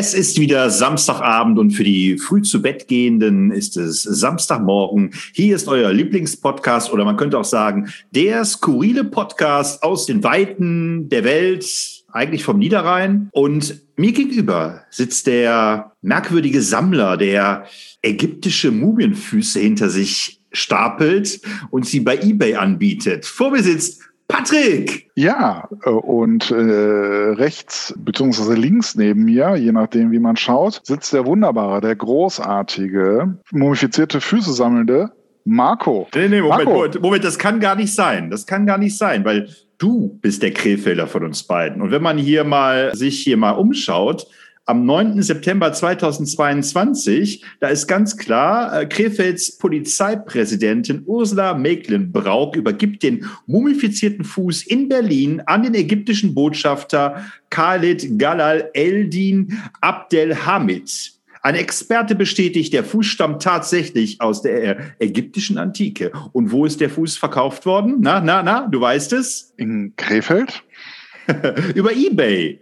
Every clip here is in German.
Es ist wieder Samstagabend und für die früh zu Bett gehenden ist es Samstagmorgen. Hier ist euer Lieblingspodcast oder man könnte auch sagen, der skurrile Podcast aus den Weiten der Welt, eigentlich vom Niederrhein. Und mir gegenüber sitzt der merkwürdige Sammler, der ägyptische Mumienfüße hinter sich stapelt und sie bei eBay anbietet. Vor mir sitzt Patrick! Ja, äh, und äh, rechts beziehungsweise links neben mir, je nachdem wie man schaut, sitzt der wunderbare, der großartige, mumifizierte Füße sammelnde Marco. Nee, nee, Moment, Marco. Moment, Moment, das kann gar nicht sein. Das kann gar nicht sein, weil du bist der Krefelder von uns beiden. Und wenn man hier mal sich hier mal umschaut, am 9. September 2022, da ist ganz klar, äh, Krefelds Polizeipräsidentin Ursula Mecklenbrauch übergibt den mumifizierten Fuß in Berlin an den ägyptischen Botschafter Khalid Galal Eldin Abdelhamid. Ein Experte bestätigt, der Fuß stammt tatsächlich aus der ägyptischen Antike. Und wo ist der Fuß verkauft worden? Na, na, na, du weißt es? In Krefeld? Über eBay.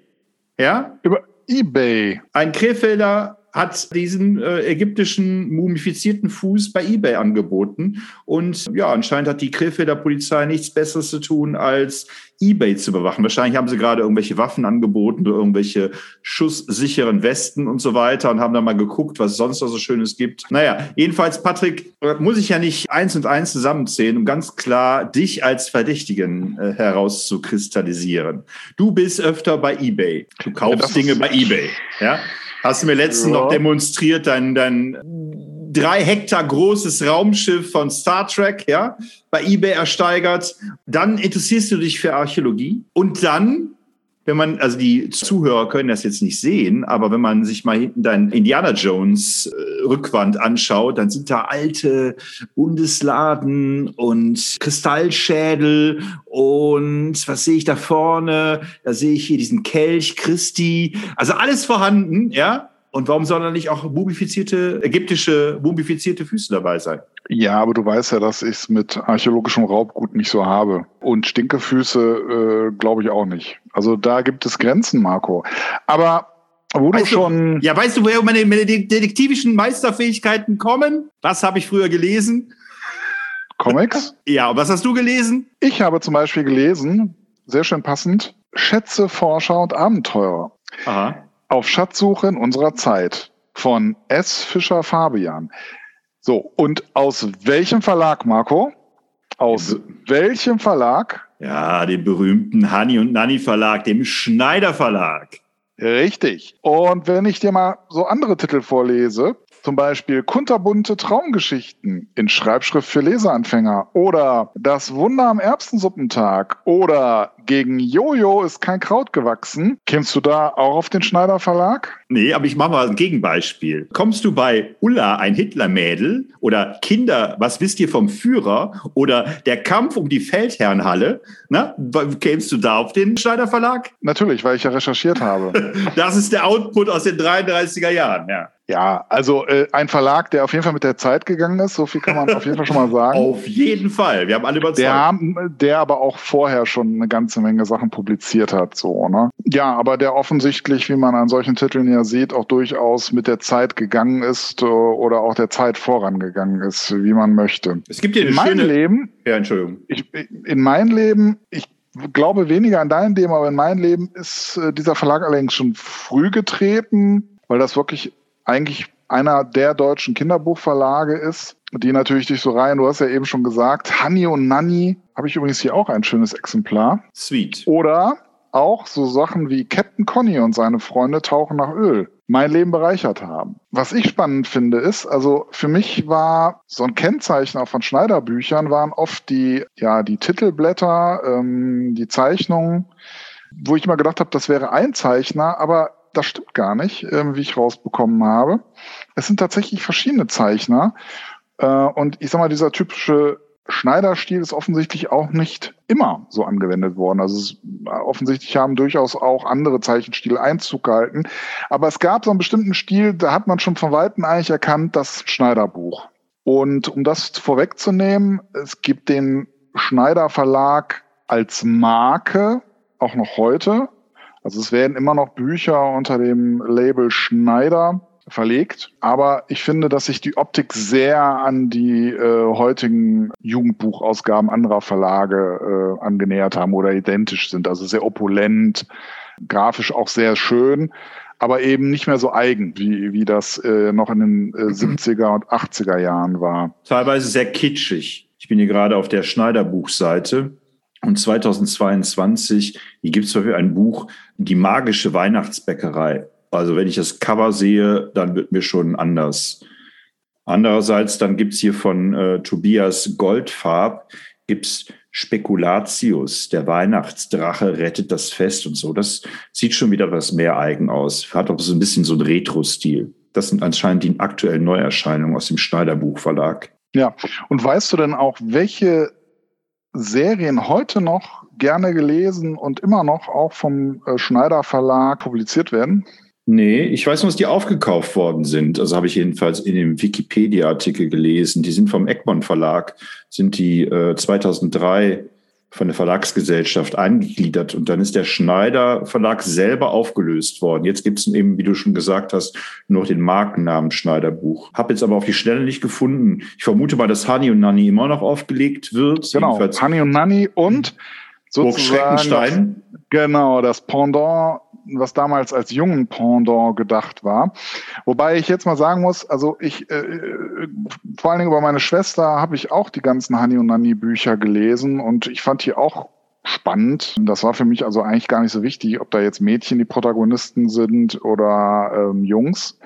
Ja? Über eBay. Ein Krefelder hat diesen äh, ägyptischen mumifizierten Fuß bei eBay angeboten. Und ja, anscheinend hat die Krefelder Polizei nichts Besseres zu tun, als eBay zu bewachen. Wahrscheinlich haben sie gerade irgendwelche Waffen angeboten oder irgendwelche schusssicheren Westen und so weiter und haben dann mal geguckt, was es sonst noch so Schönes gibt. Naja, jedenfalls, Patrick, äh, muss ich ja nicht eins und eins zusammenzählen, um ganz klar dich als Verdächtigen äh, herauszukristallisieren. Du bist öfter bei eBay. Du kaufst ja, Dinge bei eBay. Ja? Hast du mir letztens ja. noch demonstriert, dein, dein drei Hektar großes Raumschiff von Star Trek, ja, bei eBay ersteigert. Dann interessierst du dich für Archäologie und dann wenn man, also die Zuhörer können das jetzt nicht sehen, aber wenn man sich mal hinten dein Indiana Jones äh, Rückwand anschaut, dann sind da alte Bundesladen und Kristallschädel und was sehe ich da vorne? Da sehe ich hier diesen Kelch Christi. Also alles vorhanden, ja. Und warum sollen da nicht auch mumifizierte, ägyptische mumifizierte Füße dabei sein? Ja, aber du weißt ja, dass ich es mit archäologischem Raubgut nicht so habe. Und Stinkefüße äh, glaube ich auch nicht. Also da gibt es Grenzen, Marco. Aber wo weißt du schon. ja, weißt du, woher meine, meine detektivischen Meisterfähigkeiten kommen? Was habe ich früher gelesen? Comics? ja, und was hast du gelesen? Ich habe zum Beispiel gelesen, sehr schön passend, Schätze, Forscher und Abenteurer. Aha auf Schatzsuche in unserer Zeit von S. Fischer Fabian. So, und aus welchem Verlag, Marco? Aus welchem Verlag? Ja, dem berühmten Hanni und Nanni Verlag, dem Schneider Verlag. Richtig. Und wenn ich dir mal so andere Titel vorlese, zum Beispiel kunterbunte Traumgeschichten in Schreibschrift für Leseanfänger oder Das Wunder am Erbsensuppentag oder Gegen Jojo ist kein Kraut gewachsen. Kennst du da auch auf den Schneider Verlag? Nee, aber ich mache mal ein Gegenbeispiel. Kommst du bei Ulla, ein Hitlermädel oder Kinder, was wisst ihr vom Führer oder der Kampf um die Feldherrnhalle, na, kämst du da auf den Schneider Verlag? Natürlich, weil ich ja recherchiert habe. das ist der Output aus den 33er Jahren, ja. Ja, also äh, ein Verlag, der auf jeden Fall mit der Zeit gegangen ist, so viel kann man auf jeden Fall schon mal sagen. auf jeden Fall, wir haben alle überzeugt. Der, der aber auch vorher schon eine ganze Menge Sachen publiziert hat, so, ne? Ja, aber der offensichtlich, wie man an solchen Titeln ja sieht, auch durchaus mit der Zeit gegangen ist äh, oder auch der Zeit vorangegangen ist, wie man möchte. Es gibt hier in meinem Leben, ja, Entschuldigung. Ich, in meinem Leben, ich glaube weniger an dein Leben, aber in meinem Leben ist äh, dieser Verlag allerdings schon früh getreten, weil das wirklich eigentlich einer der deutschen Kinderbuchverlage ist, die natürlich durch so rein, du hast ja eben schon gesagt, Honey und Nanny, habe ich übrigens hier auch ein schönes Exemplar. Sweet. Oder auch so Sachen wie Captain Conny und seine Freunde tauchen nach Öl. mein Leben bereichert haben. Was ich spannend finde, ist, also für mich war so ein Kennzeichen auch von Schneiderbüchern waren oft die, ja, die Titelblätter, ähm, die Zeichnungen, wo ich immer gedacht habe, das wäre ein Zeichner, aber das stimmt gar nicht, äh, wie ich rausbekommen habe. Es sind tatsächlich verschiedene Zeichner. Äh, und ich sag mal, dieser typische Schneiderstil ist offensichtlich auch nicht immer so angewendet worden. Also es, offensichtlich haben durchaus auch andere Zeichenstile Einzug gehalten. Aber es gab so einen bestimmten Stil, da hat man schon von Weitem eigentlich erkannt, das Schneiderbuch. Und um das vorwegzunehmen, es gibt den Schneider Verlag als Marke, auch noch heute. Also es werden immer noch Bücher unter dem Label Schneider verlegt. Aber ich finde, dass sich die Optik sehr an die äh, heutigen Jugendbuchausgaben anderer Verlage äh, angenähert haben oder identisch sind. Also sehr opulent, grafisch auch sehr schön, aber eben nicht mehr so eigen, wie, wie das äh, noch in den äh, 70er und 80er Jahren war. Teilweise sehr kitschig. Ich bin hier gerade auf der Schneiderbuchseite. Und 2022, hier gibt es dafür ein Buch, Die magische Weihnachtsbäckerei. Also wenn ich das Cover sehe, dann wird mir schon anders. Andererseits, dann gibt's hier von äh, Tobias Goldfarb, gibt's Spekulatius, der Weihnachtsdrache rettet das Fest und so. Das sieht schon wieder was mehr eigen aus. Hat auch so ein bisschen so einen Retro-Stil. Das sind anscheinend die aktuellen Neuerscheinungen aus dem Schneider Buchverlag. Ja, und weißt du denn auch, welche Serien heute noch gerne gelesen und immer noch auch vom äh, Schneider Verlag publiziert werden? Nee, ich weiß nur, dass die aufgekauft worden sind. Also habe ich jedenfalls in dem Wikipedia-Artikel gelesen. Die sind vom Egmont Verlag, sind die äh, 2003 von der Verlagsgesellschaft eingegliedert und dann ist der Schneider Verlag selber aufgelöst worden. Jetzt gibt es eben, wie du schon gesagt hast, nur noch den Markennamen Schneiderbuch. Hab jetzt aber auf die Schnelle nicht gefunden. Ich vermute mal, dass Hani und Nanny immer noch aufgelegt wird. Genau, Hani und Nanny und sozusagen das, genau das Pendant was damals als jungen Pendant gedacht war. Wobei ich jetzt mal sagen muss, also ich, äh, äh vor allen Dingen über meine Schwester habe ich auch die ganzen Hani und Nani Bücher gelesen und ich fand die auch spannend. Das war für mich also eigentlich gar nicht so wichtig, ob da jetzt Mädchen die Protagonisten sind oder ähm, Jungs.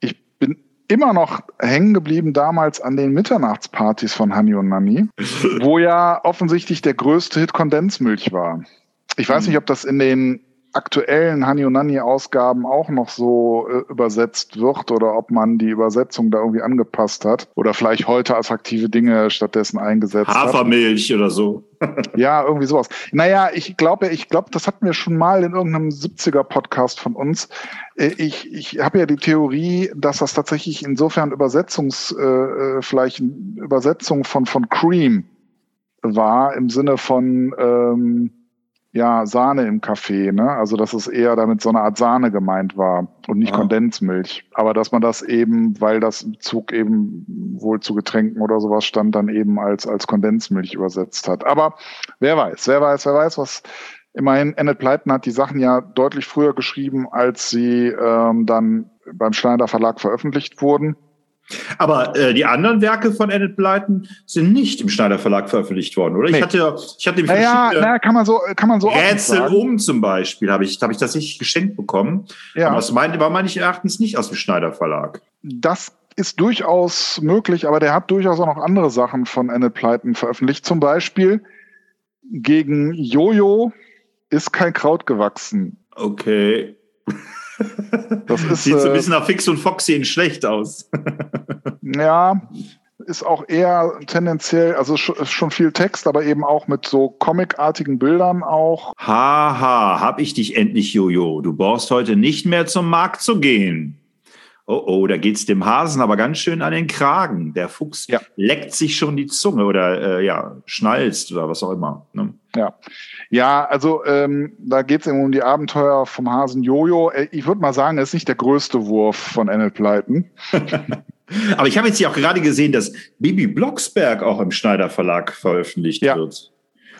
Ich bin immer noch hängen geblieben damals an den Mitternachtspartys von Hani und Nani, wo ja offensichtlich der größte Hit Kondensmilch war. Ich weiß hm. nicht, ob das in den aktuellen Hani und Nani Ausgaben auch noch so äh, übersetzt wird oder ob man die Übersetzung da irgendwie angepasst hat oder vielleicht heute attraktive Dinge stattdessen eingesetzt Hafermilch hat. oder so. ja, irgendwie sowas. Naja, ich glaube, ich glaube, das hatten wir schon mal in irgendeinem 70er Podcast von uns. Äh, ich, ich habe ja die Theorie, dass das tatsächlich insofern Übersetzungs, äh, äh vielleicht Übersetzung von, von Cream war im Sinne von, ähm, ja, Sahne im Kaffee, ne? Also dass es eher damit so eine Art Sahne gemeint war und nicht ja. Kondensmilch. Aber dass man das eben, weil das im Zug eben wohl zu Getränken oder sowas stand, dann eben als, als Kondensmilch übersetzt hat. Aber wer weiß, wer weiß, wer weiß, was immerhin Enid Pleiten hat die Sachen ja deutlich früher geschrieben, als sie ähm, dann beim Schneider Verlag veröffentlicht wurden. Aber äh, die anderen Werke von Enid Blyton sind nicht im Schneider Verlag veröffentlicht worden, oder? Nee. Ich hatte, ich hatte naja, naja, kann man so, kann man so Rätsel um zum Beispiel habe ich, habe ich das nicht geschenkt bekommen. Ja. Aber das meinte, war meines Erachtens nicht aus dem Schneider Verlag. Das ist durchaus möglich, aber der hat durchaus auch noch andere Sachen von Enid Blyton veröffentlicht. Zum Beispiel gegen Jojo ist kein Kraut gewachsen. Okay. Das ist, Sieht so ein bisschen nach Fix und Foxy schlecht aus. ja, ist auch eher tendenziell, also schon viel Text, aber eben auch mit so comicartigen Bildern auch. Haha, hab ich dich endlich, Jojo. Du brauchst heute nicht mehr zum Markt zu gehen. Oh oh, da geht's dem Hasen aber ganz schön an den Kragen. Der Fuchs ja. leckt sich schon die Zunge oder äh, ja, schnalzt oder was auch immer. Ne? Ja. Ja, also ähm, da geht es eben um die Abenteuer vom Hasen Jojo. Äh, ich würde mal sagen, er ist nicht der größte Wurf von Enid Pleiten. Aber ich habe jetzt hier auch gerade gesehen, dass Bibi Blocksberg auch im Schneider Verlag veröffentlicht ja. wird.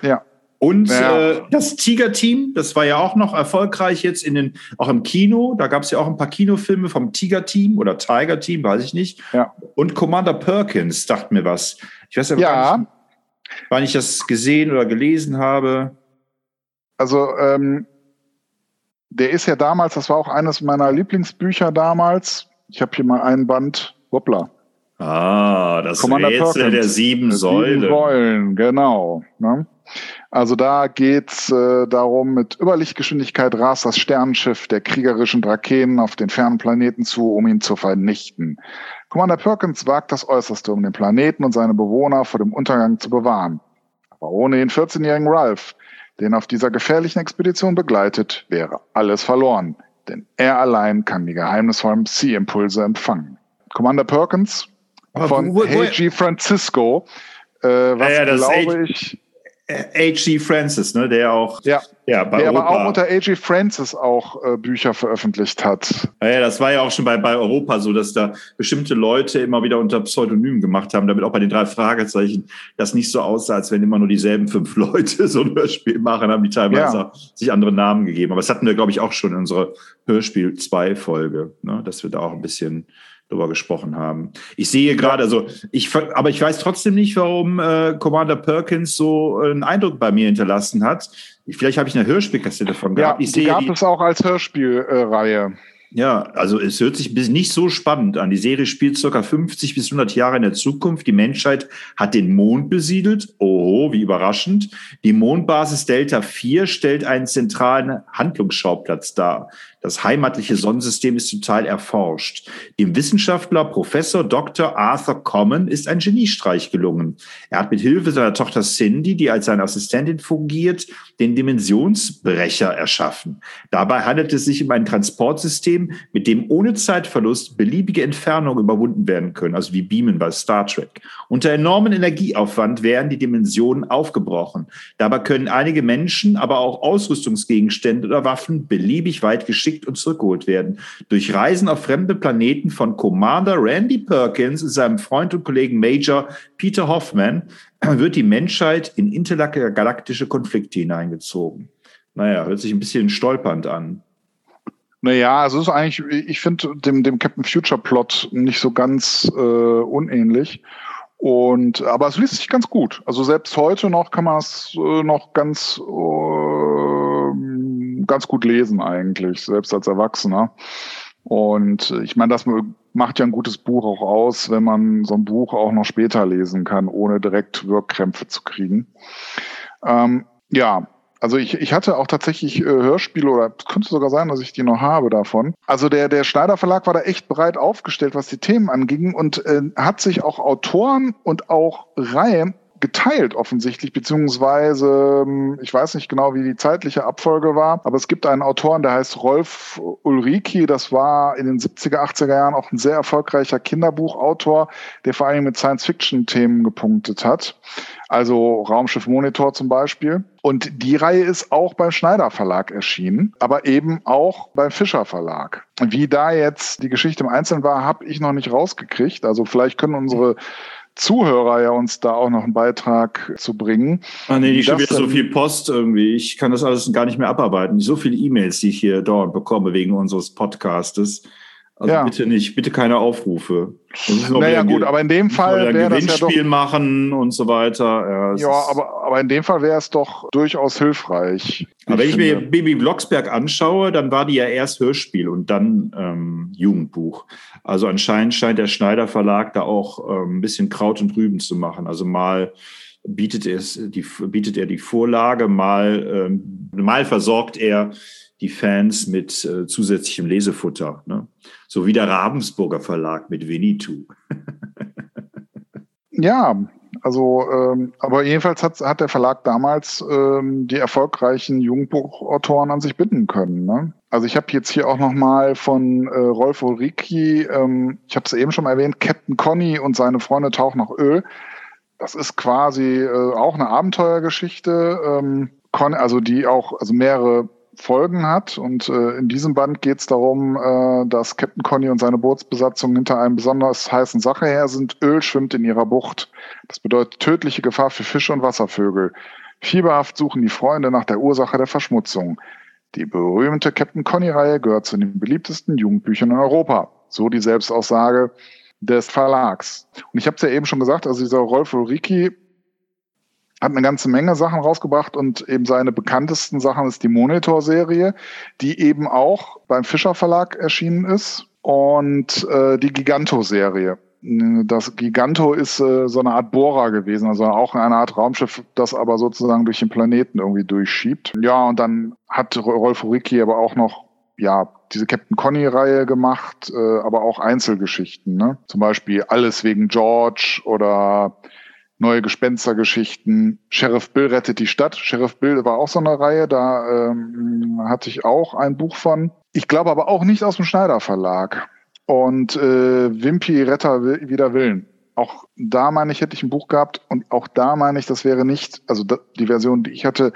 Ja. Und ja. äh, das Tiger-Team, das war ja auch noch erfolgreich jetzt in den, auch im Kino. Da gab es ja auch ein paar Kinofilme vom Tiger-Team oder Tiger-Team, weiß ich nicht. Ja. Und Commander Perkins, sagt mir was. Ich weiß ja, ja. Wann ich das gesehen oder gelesen habe. Also ähm, der ist ja damals, das war auch eines meiner Lieblingsbücher damals. Ich habe hier mal einen Band, hoppla. Ah, das Commander Rätsel Perkins, der sieben Säulen. Sieben Säulen, genau. Ne? Also da geht's äh, darum, mit Überlichtgeschwindigkeit rast das Sternenschiff der kriegerischen Drakenen auf den fernen Planeten zu, um ihn zu vernichten. Commander Perkins wagt das Äußerste, um den Planeten und seine Bewohner vor dem Untergang zu bewahren. Aber ohne den 14-jährigen Ralph, den auf dieser gefährlichen Expedition begleitet, wäre alles verloren. Denn er allein kann die geheimnisvollen Psi-Impulse empfangen. Commander Perkins von H.G. Francisco, äh, was ja, ja, glaube ich H.G. Francis, ne, der auch ja, ja bei der Europa. aber auch unter H.G. Francis auch äh, Bücher veröffentlicht hat. Ja, das war ja auch schon bei, bei Europa so, dass da bestimmte Leute immer wieder unter Pseudonymen gemacht haben, damit auch bei den drei Fragezeichen das nicht so aussah, als wenn immer nur dieselben fünf Leute so ein Hörspiel machen, haben die teilweise ja. sich andere Namen gegeben. Aber das hatten wir, glaube ich, auch schon in unserer Hörspiel 2 Folge, ne, dass wir da auch ein bisschen drüber gesprochen haben. Ich sehe gerade, also ich, aber ich weiß trotzdem nicht, warum äh, Commander Perkins so einen Eindruck bei mir hinterlassen hat. Ich, vielleicht habe ich eine Hörspielkassette davon gehabt. Ja, ich sehe gab die, es auch als Hörspielreihe. Äh, ja, also es hört sich nicht so spannend an. Die Serie spielt circa 50 bis 100 Jahre in der Zukunft. Die Menschheit hat den Mond besiedelt. Oh, wie überraschend. Die Mondbasis Delta 4 stellt einen zentralen Handlungsschauplatz dar. Das heimatliche Sonnensystem ist zum Teil erforscht. Dem Wissenschaftler Professor Dr. Arthur Common ist ein Geniestreich gelungen. Er hat mit Hilfe seiner Tochter Cindy, die als seine Assistentin fungiert, den Dimensionsbrecher erschaffen. Dabei handelt es sich um ein Transportsystem, mit dem ohne Zeitverlust beliebige Entfernungen überwunden werden können, also wie Beamen bei Star Trek. Unter enormen Energieaufwand werden die Dimensionen aufgebrochen. Dabei können einige Menschen, aber auch Ausrüstungsgegenstände oder Waffen beliebig weit geschickt geschickt und zurückgeholt werden. Durch Reisen auf fremde Planeten von Commander Randy Perkins und seinem Freund und Kollegen Major Peter Hoffman wird die Menschheit in intergalaktische Konflikte hineingezogen. Naja, hört sich ein bisschen stolpernd an. Naja, also es ist eigentlich, ich finde dem, dem Captain Future Plot nicht so ganz äh, unähnlich. Und aber es liest sich ganz gut. Also selbst heute noch kann man es äh, noch ganz äh, ganz gut lesen eigentlich, selbst als Erwachsener. Und ich meine, das macht ja ein gutes Buch auch aus, wenn man so ein Buch auch noch später lesen kann, ohne direkt Wirkkrämpfe zu kriegen. Ähm, ja, also ich, ich hatte auch tatsächlich äh, Hörspiele oder könnte sogar sein, dass ich die noch habe davon. Also der, der Schneider Verlag war da echt breit aufgestellt, was die Themen anging und äh, hat sich auch Autoren und auch Reihen geteilt offensichtlich, beziehungsweise ähm, ich weiß nicht genau, wie die zeitliche Abfolge war, aber es gibt einen Autoren, der heißt Rolf Ulriki, das war in den 70er, 80er Jahren auch ein sehr erfolgreicher Kinderbuchautor, der vor allem mit Science-Fiction-Themen gepunktet hat. Also Raumschiff Monitor zum Beispiel. Und die Reihe ist auch beim Schneider Verlag erschienen, aber eben auch beim Fischer Verlag. Wie da jetzt die Geschichte im Einzelnen war, habe ich noch nicht rausgekriegt. Also vielleicht können unsere Zuhörer ja uns da auch noch einen Beitrag zu bringen. Ah nee, ich schon wieder so viel Post irgendwie. Ich kann das alles gar nicht mehr abarbeiten. So viele E-Mails, die ich hier dauernd bekomme wegen unseres Podcastes. Also ja. bitte nicht, bitte keine Aufrufe. Naja gut, aber in dem Fall wäre das ja doch machen und so weiter. Ja, ja aber, aber in dem Fall wäre es doch durchaus hilfreich. Aber wenn ich mir Baby Blocksberg anschaue, dann war die ja erst Hörspiel und dann ähm, Jugendbuch. Also anscheinend scheint der Schneider Verlag da auch ähm, ein bisschen Kraut und Rüben zu machen. Also mal bietet, es die, bietet er die Vorlage, mal, ähm, mal versorgt er die Fans mit äh, zusätzlichem Lesefutter. Ne? So wie der Ravensburger Verlag mit Winnetou. ja, also, ähm, aber jedenfalls hat, hat der Verlag damals ähm, die erfolgreichen Jugendbuchautoren an sich binden können. Ne? Also ich habe jetzt hier auch nochmal von äh, Rolf Ulriki, ähm, ich habe es eben schon erwähnt, Captain Conny und seine Freunde tauchen nach Öl. Das ist quasi äh, auch eine Abenteuergeschichte, ähm, also die auch also mehrere Folgen hat. Und äh, in diesem Band geht es darum, äh, dass Captain Conny und seine Bootsbesatzung hinter einem besonders heißen Sache her sind. Öl schwimmt in ihrer Bucht. Das bedeutet tödliche Gefahr für Fische und Wasservögel. Fieberhaft suchen die Freunde nach der Ursache der Verschmutzung. Die berühmte Captain Conny-Reihe gehört zu den beliebtesten Jugendbüchern in Europa. So die Selbstaussage des Verlags. Und ich habe es ja eben schon gesagt, also dieser Rolf Ulriki hat eine ganze Menge Sachen rausgebracht und eben seine bekanntesten Sachen ist die Monitor-Serie, die eben auch beim Fischer Verlag erschienen ist und äh, die Giganto-Serie. Das Giganto ist äh, so eine Art Bohrer gewesen, also auch eine Art Raumschiff, das aber sozusagen durch den Planeten irgendwie durchschiebt. Ja, und dann hat Rolf Ricci aber auch noch ja, diese Captain Conny-Reihe gemacht, äh, aber auch Einzelgeschichten. Ne? Zum Beispiel Alles wegen George oder neue Gespenstergeschichten. Sheriff Bill rettet die Stadt. Sheriff Bill war auch so eine Reihe, da ähm, hatte ich auch ein Buch von. Ich glaube aber auch nicht aus dem Schneider Verlag. Und äh, Wimpy Retter wieder Willen. Auch da meine ich, hätte ich ein Buch gehabt und auch da meine ich, das wäre nicht, also die Version, die ich hatte,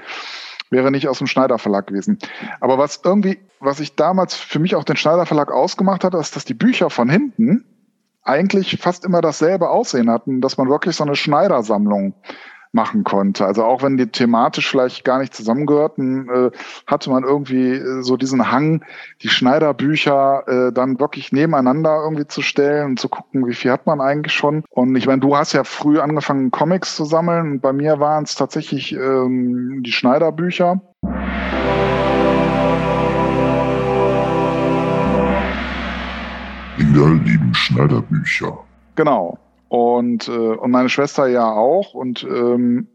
wäre nicht aus dem Schneider Verlag gewesen. Aber was irgendwie, was ich damals für mich auch den Schneider Verlag ausgemacht hat, ist, dass die Bücher von hinten eigentlich fast immer dasselbe Aussehen hatten, dass man wirklich so eine Schneidersammlung machen konnte. Also auch wenn die thematisch vielleicht gar nicht zusammengehörten, äh, hatte man irgendwie äh, so diesen Hang, die Schneiderbücher äh, dann wirklich nebeneinander irgendwie zu stellen und zu gucken, wie viel hat man eigentlich schon. Und ich meine, du hast ja früh angefangen, Comics zu sammeln. Und bei mir waren es tatsächlich ähm, die Schneiderbücher. Wir lieben Schneiderbücher. Genau. Und, äh, und meine Schwester ja auch. Und ähm,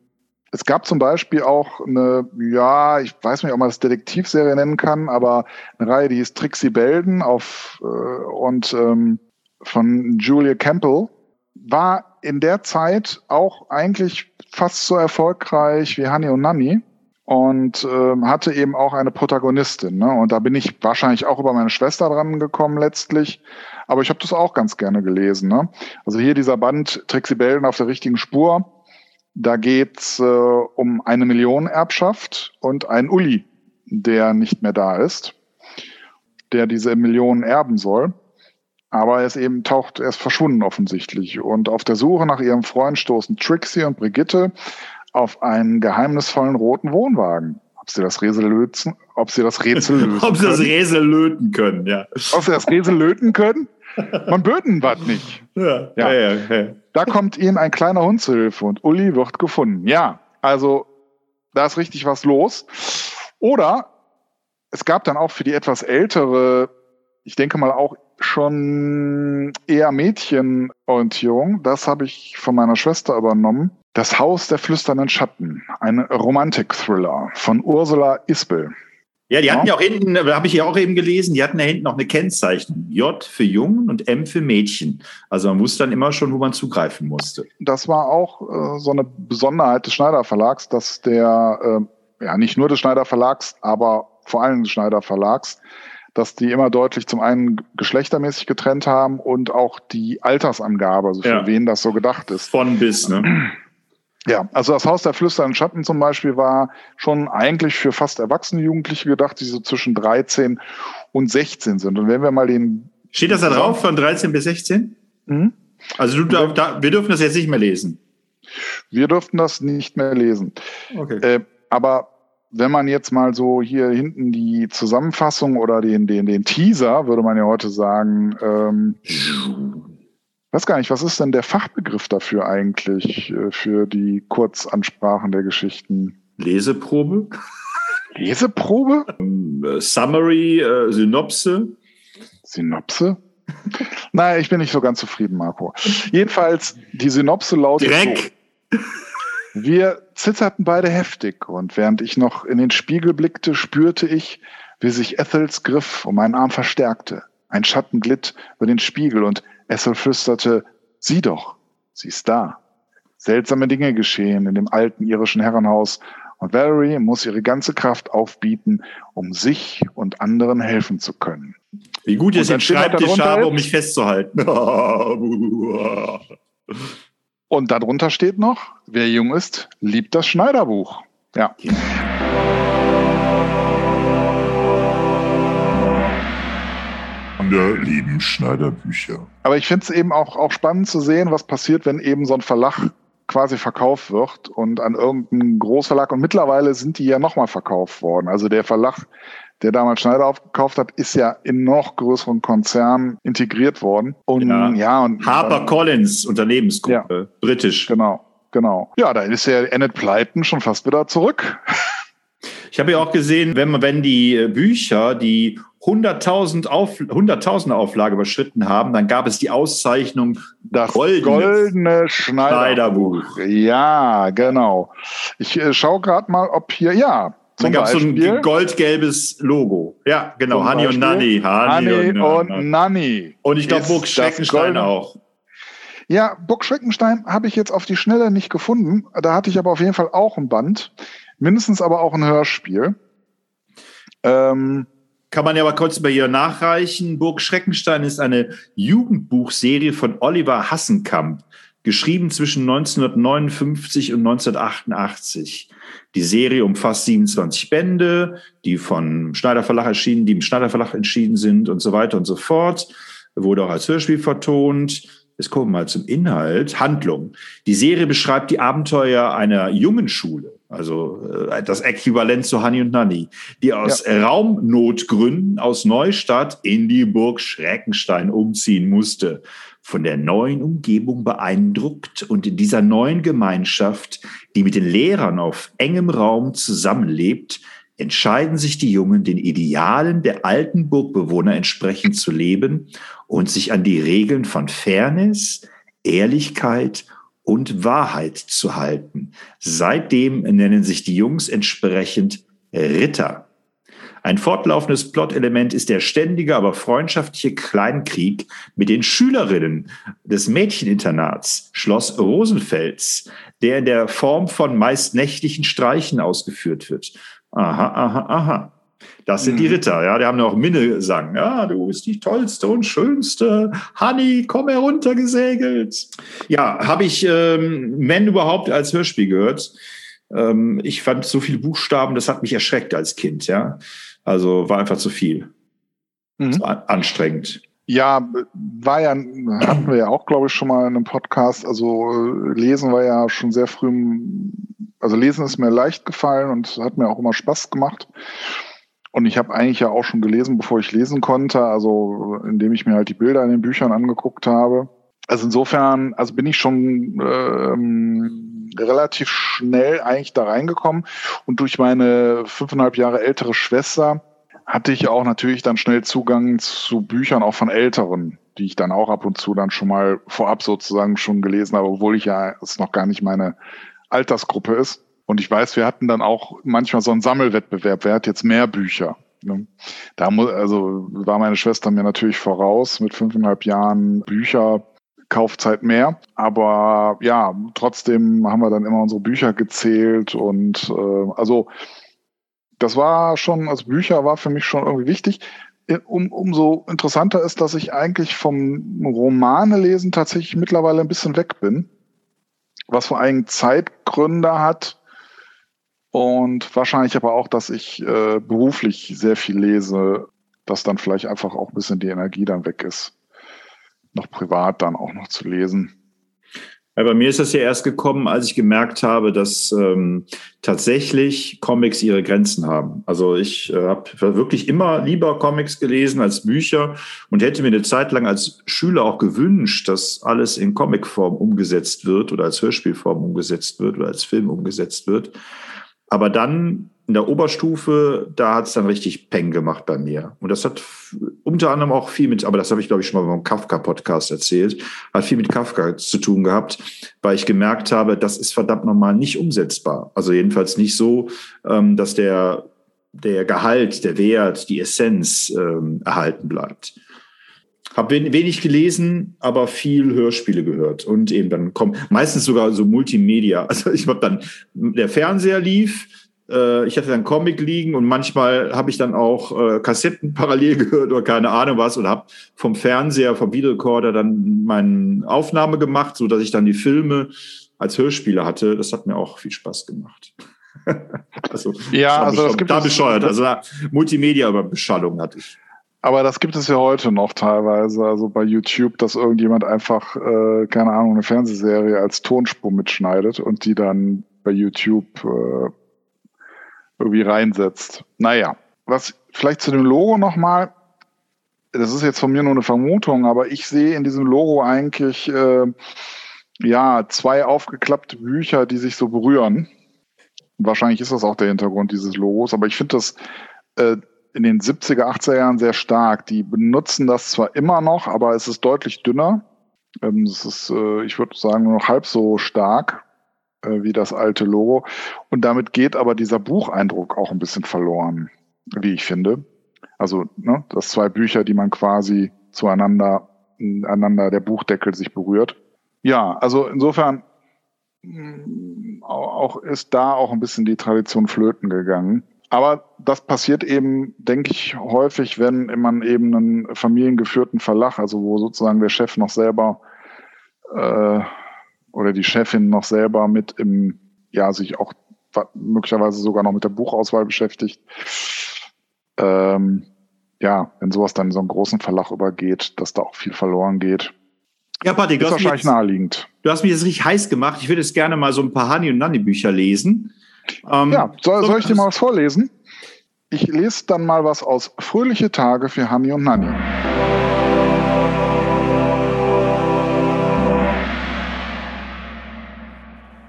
es gab zum Beispiel auch eine, ja, ich weiß nicht, ob man das Detektivserie nennen kann, aber eine Reihe, die hieß Trixie Belden auf äh, und ähm, von Julia Campbell war in der Zeit auch eigentlich fast so erfolgreich wie Honey und Nanny und ähm, hatte eben auch eine Protagonistin. Ne? Und da bin ich wahrscheinlich auch über meine Schwester dran gekommen letztlich. Aber ich habe das auch ganz gerne gelesen. Ne? Also hier dieser Band Trixie Belden auf der richtigen Spur. Da geht's äh, um eine Million Erbschaft und einen Uli, der nicht mehr da ist, der diese Millionen erben soll. Aber er ist eben taucht, er ist verschwunden offensichtlich. Und auf der Suche nach ihrem Freund stoßen Trixie und Brigitte auf einen geheimnisvollen roten Wohnwagen. Ob sie das Rätsel lösen, ob sie das Rätsel lösen Ob sie das Rätsel löten können, ja. Ob sie das Rätsel löten können? Man böten was nicht. Ja, ja. Ja, ja, Da kommt ihnen ein kleiner Hund zu Hilfe und Uli wird gefunden. Ja, also da ist richtig was los. Oder es gab dann auch für die etwas ältere, ich denke mal auch schon eher Mädchenorientierung. Das habe ich von meiner Schwester übernommen. Das Haus der flüsternden Schatten, ein Romantik-Thriller von Ursula Isbel. Ja, die hatten ja, ja auch hinten, da habe ich ja auch eben gelesen, die hatten ja hinten noch eine Kennzeichnung. J für Jungen und M für Mädchen. Also man wusste dann immer schon, wo man zugreifen musste. Das war auch äh, so eine Besonderheit des Schneider Verlags, dass der, äh, ja nicht nur des Schneider Verlags, aber vor allem des Schneider Verlags, dass die immer deutlich zum einen geschlechtermäßig getrennt haben und auch die Altersangabe, also für ja. wen das so gedacht ist. Von bis, ne? Ja, also das Haus der flüsternden Schatten zum Beispiel war schon eigentlich für fast erwachsene Jugendliche gedacht, die so zwischen 13 und 16 sind. Und wenn wir mal den. Steht das da drauf von 13 bis 16? Mhm. Also du, da, da, wir dürfen das jetzt nicht mehr lesen. Wir dürften das nicht mehr lesen. Okay. Äh, aber wenn man jetzt mal so hier hinten die Zusammenfassung oder den, den, den Teaser, würde man ja heute sagen, ähm, weiß gar nicht, was ist denn der Fachbegriff dafür eigentlich, äh, für die Kurzansprachen der Geschichten? Leseprobe? Leseprobe? Um, äh, Summary, äh, Synopse. Synopse? Nein, ich bin nicht so ganz zufrieden, Marco. Jedenfalls, die Synopse lautet Dreck. So. Wir zitterten beide heftig und während ich noch in den Spiegel blickte, spürte ich, wie sich Ethels Griff um meinen Arm verstärkte. Ein Schatten glitt über den Spiegel und Ethel flüsterte, sieh doch, sie ist da. Seltsame Dinge geschehen in dem alten irischen Herrenhaus und Valerie muss ihre ganze Kraft aufbieten, um sich und anderen helfen zu können. Wie gut ich den Schreibtisch habe, um mich festzuhalten. und darunter steht noch, wer jung ist, liebt das Schneiderbuch. Ja. ja. Kinder lieben Schneiderbücher. Aber ich finde es eben auch, auch spannend zu sehen, was passiert, wenn eben so ein Verlag quasi verkauft wird und an irgendeinen Großverlag. Und mittlerweile sind die ja nochmal verkauft worden. Also der Verlag, der damals Schneider aufgekauft hat, ist ja in noch größeren Konzernen integriert worden. Und ja, ja und Harper Collins Unternehmensgruppe, ja, britisch. Genau. genau. Ja, da ist ja Annette Pleiten schon fast wieder zurück. Ich habe ja auch gesehen, wenn, man, wenn die äh, Bücher die 100.000 Auf, 100.000 Auflage überschritten haben, dann gab es die Auszeichnung das goldene, goldene Schneiderbuch. Schneiderbuch. Ja, genau. Ich äh, schaue gerade mal, ob hier, ja, dann gab es so ein goldgelbes Logo. Ja, genau. Hani und Nanni. Hani, und, und Nanni. Und ich glaube, Burg Schreckenstein auch. Ja, Burg Schreckenstein habe ich jetzt auf die Schnelle nicht gefunden. Da hatte ich aber auf jeden Fall auch ein Band. Mindestens aber auch ein Hörspiel. Ähm, kann man ja aber kurz bei ihr nachreichen. Burg Schreckenstein ist eine Jugendbuchserie von Oliver Hassenkamp, geschrieben zwischen 1959 und 1988. Die Serie umfasst 27 Bände, die von Schneider Verlag erschienen, die im Schneider Verlag entschieden sind und so weiter und so fort. Wurde auch als Hörspiel vertont. Jetzt kommen wir mal zum Inhalt. Handlung. Die Serie beschreibt die Abenteuer einer jungen Schule, also äh, das Äquivalent zu Hanni und Nanni, die aus ja. Raumnotgründen aus Neustadt in die Burg Schreckenstein umziehen musste. Von der neuen Umgebung beeindruckt und in dieser neuen Gemeinschaft, die mit den Lehrern auf engem Raum zusammenlebt, entscheiden sich die Jungen, den Idealen der alten Burgbewohner entsprechend zu leben und sich an die Regeln von Fairness, Ehrlichkeit und Wahrheit zu halten. Seitdem nennen sich die Jungs entsprechend Ritter. Ein fortlaufendes Plot-Element ist der ständige, aber freundschaftliche Kleinkrieg mit den Schülerinnen des Mädcheninternats Schloss Rosenfels, der in der Form von meist nächtlichen Streichen ausgeführt wird. Aha, aha, aha. Das sind mhm. die Ritter, ja. Die haben ja auch Minne gesungen. Ja, du bist die tollste und schönste. Honey, komm heruntergesegelt. Ja, habe ich ähm, Men überhaupt als Hörspiel gehört. Ähm, ich fand so viele Buchstaben, das hat mich erschreckt als Kind, ja. Also war einfach zu viel. Mhm. Anstrengend. Ja, war ja, hatten wir ja auch, glaube ich, schon mal in einem Podcast. Also äh, lesen war ja schon sehr früh, also lesen ist mir leicht gefallen und hat mir auch immer Spaß gemacht. Und ich habe eigentlich ja auch schon gelesen, bevor ich lesen konnte, also indem ich mir halt die Bilder in den Büchern angeguckt habe. Also insofern, also bin ich schon ähm, relativ schnell eigentlich da reingekommen und durch meine fünfeinhalb Jahre ältere Schwester hatte ich auch natürlich dann schnell Zugang zu Büchern auch von Älteren, die ich dann auch ab und zu dann schon mal vorab sozusagen schon gelesen habe, obwohl ich ja es noch gar nicht meine Altersgruppe ist. Und ich weiß, wir hatten dann auch manchmal so einen Sammelwettbewerb. Wer hat jetzt mehr Bücher? Ne? Da muss, also war meine Schwester mir natürlich voraus mit fünfeinhalb Jahren Bücher. Kaufzeit mehr. Aber ja, trotzdem haben wir dann immer unsere Bücher gezählt und äh, also das war schon, also Bücher war für mich schon irgendwie wichtig. Um, umso interessanter ist, dass ich eigentlich vom Romane lesen tatsächlich mittlerweile ein bisschen weg bin. Was vor allem Zeitgründe hat, und wahrscheinlich aber auch, dass ich äh, beruflich sehr viel lese, dass dann vielleicht einfach auch ein bisschen die Energie dann weg ist, noch privat dann auch noch zu lesen. Ja, bei mir ist das ja erst gekommen, als ich gemerkt habe, dass ähm, tatsächlich Comics ihre Grenzen haben. Also ich äh, habe wirklich immer lieber Comics gelesen als Bücher und hätte mir eine Zeit lang als Schüler auch gewünscht, dass alles in Comicform umgesetzt wird oder als Hörspielform umgesetzt wird oder als Film umgesetzt wird. Aber dann in der Oberstufe, da hat es dann richtig Peng gemacht bei mir. Und das hat unter anderem auch viel mit, aber das habe ich, glaube ich, schon mal beim Kafka-Podcast erzählt, hat viel mit Kafka zu tun gehabt, weil ich gemerkt habe, das ist verdammt nochmal nicht umsetzbar. Also jedenfalls nicht so, ähm, dass der, der Gehalt, der Wert, die Essenz ähm, erhalten bleibt. Habe wenig gelesen, aber viel Hörspiele gehört und eben dann kommen meistens sogar so Multimedia. Also ich habe dann der Fernseher lief, ich hatte dann Comic liegen und manchmal habe ich dann auch äh, Kassetten parallel gehört oder keine Ahnung was und habe vom Fernseher, vom Videorekorder dann meine Aufnahme gemacht, so dass ich dann die Filme als Hörspiele hatte. Das hat mir auch viel Spaß gemacht. also ja, also das gibt da bescheuert. Also Multimedia über Beschallung hatte ich. Aber das gibt es ja heute noch teilweise, also bei YouTube, dass irgendjemand einfach, äh, keine Ahnung, eine Fernsehserie als Tonspur mitschneidet und die dann bei YouTube äh, irgendwie reinsetzt. Naja, was vielleicht zu dem Logo nochmal, das ist jetzt von mir nur eine Vermutung, aber ich sehe in diesem Logo eigentlich äh, ja, zwei aufgeklappte Bücher, die sich so berühren. Wahrscheinlich ist das auch der Hintergrund dieses Logos, aber ich finde das äh, in den 70er, 80er Jahren sehr stark. Die benutzen das zwar immer noch, aber es ist deutlich dünner. Ähm, es ist, äh, ich würde sagen, nur noch halb so stark äh, wie das alte Logo. Und damit geht aber dieser Bucheindruck auch ein bisschen verloren, wie ich finde. Also, ne, das zwei Bücher, die man quasi zueinander, einander der Buchdeckel sich berührt. Ja, also insofern mm, auch ist da auch ein bisschen die Tradition flöten gegangen. Aber das passiert eben, denke ich, häufig, wenn man eben einen familiengeführten Verlag, also wo sozusagen der Chef noch selber äh, oder die Chefin noch selber mit im, ja, sich auch möglicherweise sogar noch mit der Buchauswahl beschäftigt. Ähm, ja, wenn sowas dann in so einen großen Verlag übergeht, dass da auch viel verloren geht. Ja, Patrick, ist wahrscheinlich jetzt, naheliegend. Du hast mich jetzt richtig heiß gemacht. Ich würde jetzt gerne mal so ein paar Hani und Nanni Bücher lesen. Ähm, ja, soll, soll ich dir mal was vorlesen? Ich lese dann mal was aus Fröhliche Tage für Hani und Nanni.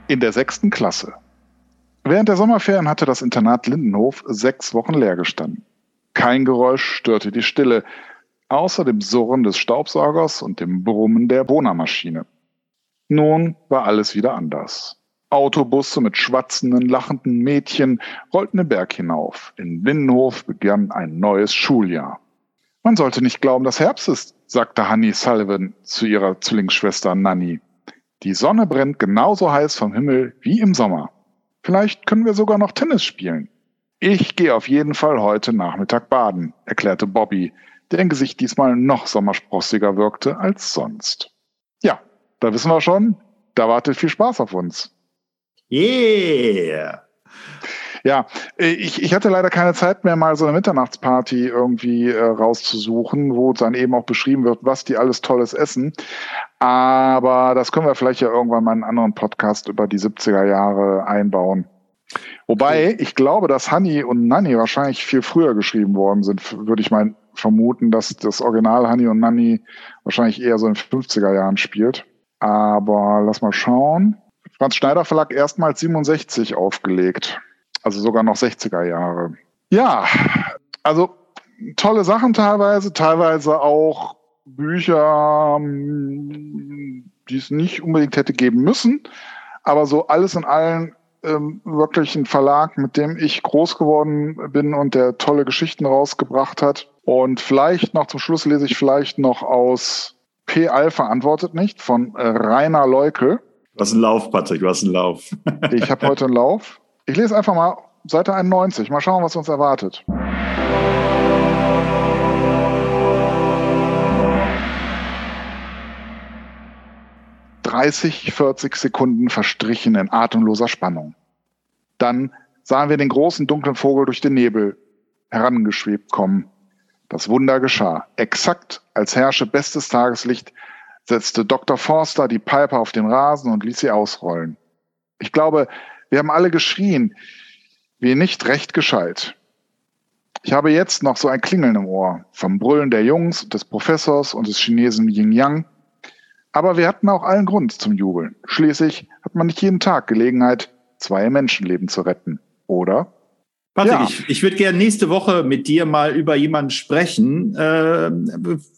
In der sechsten Klasse. Während der Sommerferien hatte das Internat Lindenhof sechs Wochen leer gestanden. Kein Geräusch störte die Stille, außer dem Surren des Staubsaugers und dem Brummen der Bohnermaschine. Nun war alles wieder anders. Autobusse mit schwatzenden, lachenden Mädchen rollten den Berg hinauf. In Winnenhof begann ein neues Schuljahr. Man sollte nicht glauben, dass Herbst ist, sagte Hanni Sullivan zu ihrer Zwillingsschwester Nanny. Die Sonne brennt genauso heiß vom Himmel wie im Sommer. Vielleicht können wir sogar noch Tennis spielen. Ich gehe auf jeden Fall heute Nachmittag baden, erklärte Bobby, deren Gesicht diesmal noch sommersprossiger wirkte als sonst. Ja, da wissen wir schon, da wartet viel Spaß auf uns. Yeah! Ja, ich, ich hatte leider keine Zeit mehr, mal so eine Mitternachtsparty irgendwie äh, rauszusuchen, wo dann eben auch beschrieben wird, was die alles Tolles essen. Aber das können wir vielleicht ja irgendwann mal in einen anderen Podcast über die 70er Jahre einbauen. Wobei, ich glaube, dass Honey und Nanny wahrscheinlich viel früher geschrieben worden sind, würde ich mal vermuten, dass das Original Honey und Nanny wahrscheinlich eher so in den 50er Jahren spielt. Aber lass mal schauen. Franz Schneider Verlag erstmals 67 aufgelegt. Also sogar noch 60er Jahre. Ja, also tolle Sachen teilweise, teilweise auch Bücher, hm, die es nicht unbedingt hätte geben müssen. Aber so alles in allem ähm, wirklich ein Verlag, mit dem ich groß geworden bin und der tolle Geschichten rausgebracht hat. Und vielleicht noch zum Schluss lese ich vielleicht noch aus P. Alpha antwortet nicht von äh, Rainer Leuke. Was ein Lauf, Patrick, was ein Lauf. ich habe heute einen Lauf. Ich lese einfach mal Seite 91. Mal schauen, was uns erwartet. Dreißig, 40 Sekunden verstrichen in atemloser Spannung. Dann sahen wir den großen dunklen Vogel durch den Nebel herangeschwebt kommen. Das Wunder geschah. Exakt als herrsche bestes Tageslicht setzte Dr. Forster die Piper auf den Rasen und ließ sie ausrollen. Ich glaube, wir haben alle geschrien, wie nicht recht gescheit. Ich habe jetzt noch so ein Klingeln im Ohr vom Brüllen der Jungs, des Professors und des Chinesen Yin Yang. Aber wir hatten auch allen Grund zum Jubeln. Schließlich hat man nicht jeden Tag Gelegenheit, zwei Menschenleben zu retten, oder? Patrick, ja. ich, ich würde gerne nächste Woche mit dir mal über jemanden sprechen. Äh,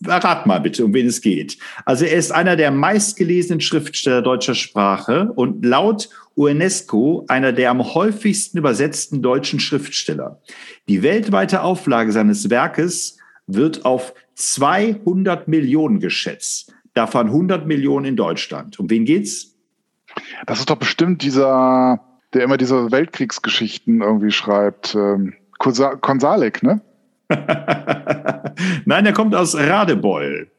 rat mal bitte, um wen es geht. Also er ist einer der meistgelesenen Schriftsteller deutscher Sprache und laut UNESCO einer der am häufigsten übersetzten deutschen Schriftsteller. Die weltweite Auflage seines Werkes wird auf 200 Millionen geschätzt. Davon 100 Millionen in Deutschland. Um wen geht's? Das ist doch bestimmt dieser der immer diese Weltkriegsgeschichten irgendwie schreibt. Ähm, Konsalik, ne? nein, der kommt aus Radebeul.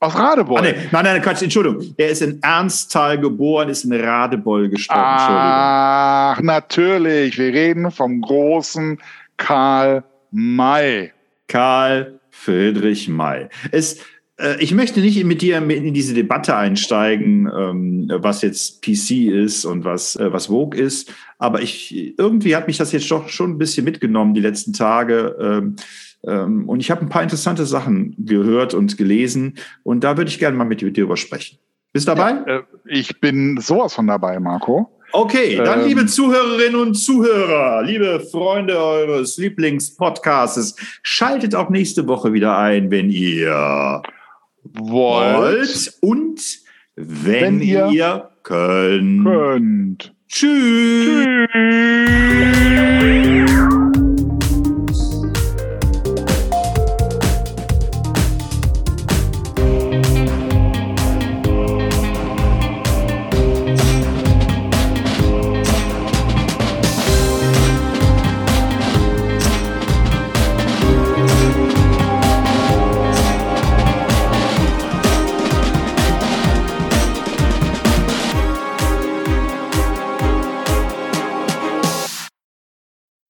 Aus Radebeul? Ah, nee. Nein, nein, Quatsch, Entschuldigung. Er ist in Ernsthal geboren, ist in Radebeul gestorben. Ach, natürlich. Wir reden vom großen Karl May. Karl Friedrich May. Es äh, ich möchte nicht mit dir in diese Debatte einsteigen, ähm, was jetzt PC ist und was, äh, was Vogue ist, aber ich, irgendwie hat mich das jetzt doch schon ein bisschen mitgenommen die letzten Tage. Ähm, ähm, und ich habe ein paar interessante Sachen gehört und gelesen und da würde ich gerne mal mit, dir drüber sprechen. Bist dabei? Ja, äh, ich bin sowas von dabei, Marco. Okay, dann ähm, liebe Zuhörerinnen und Zuhörer, liebe Freunde eures Lieblingspodcasts, schaltet auch nächste Woche wieder ein, wenn ihr wollt und wenn, wenn ihr, ihr, könnt. könnt. Tschüss. Tschüss.